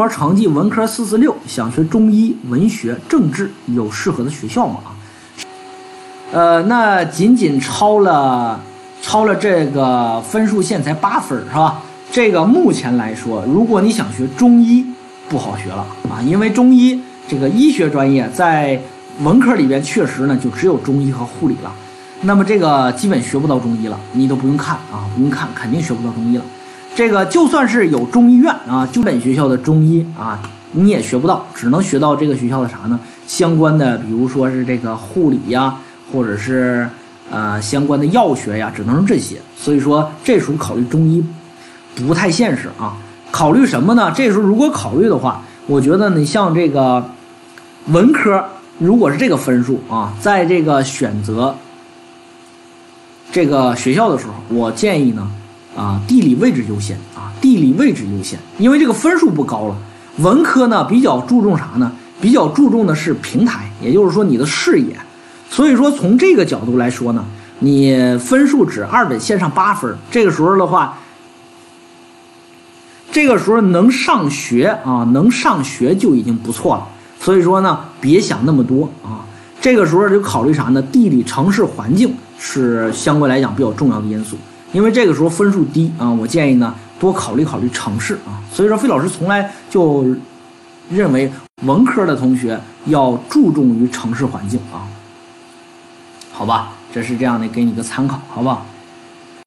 说成绩文科四四六，想学中医、文学、政治，有适合的学校吗？呃，那仅仅超了，超了这个分数线才八分，是吧？这个目前来说，如果你想学中医，不好学了啊，因为中医这个医学专业在文科里边确实呢，就只有中医和护理了。那么这个基本学不到中医了，你都不用看啊，不用看，肯定学不到中医了。这个就算是有中医院啊，就本学校的中医啊，你也学不到，只能学到这个学校的啥呢？相关的，比如说是这个护理呀，或者是呃相关的药学呀，只能是这些。所以说这时候考虑中医不太现实啊。考虑什么呢？这时候如果考虑的话，我觉得你像这个文科，如果是这个分数啊，在这个选择这个学校的时候，我建议呢。啊，地理位置优先啊，地理位置优先，因为这个分数不高了。文科呢比较注重啥呢？比较注重的是平台，也就是说你的视野。所以说从这个角度来说呢，你分数只二本线上八分，这个时候的话，这个时候能上学啊，能上学就已经不错了。所以说呢，别想那么多啊，这个时候就考虑啥呢？地理城市环境是相对来讲比较重要的因素。因为这个时候分数低啊，我建议呢多考虑考虑城市啊。所以说，费老师从来就认为文科的同学要注重于城市环境啊。好吧，这是这样的，给你个参考，好不好？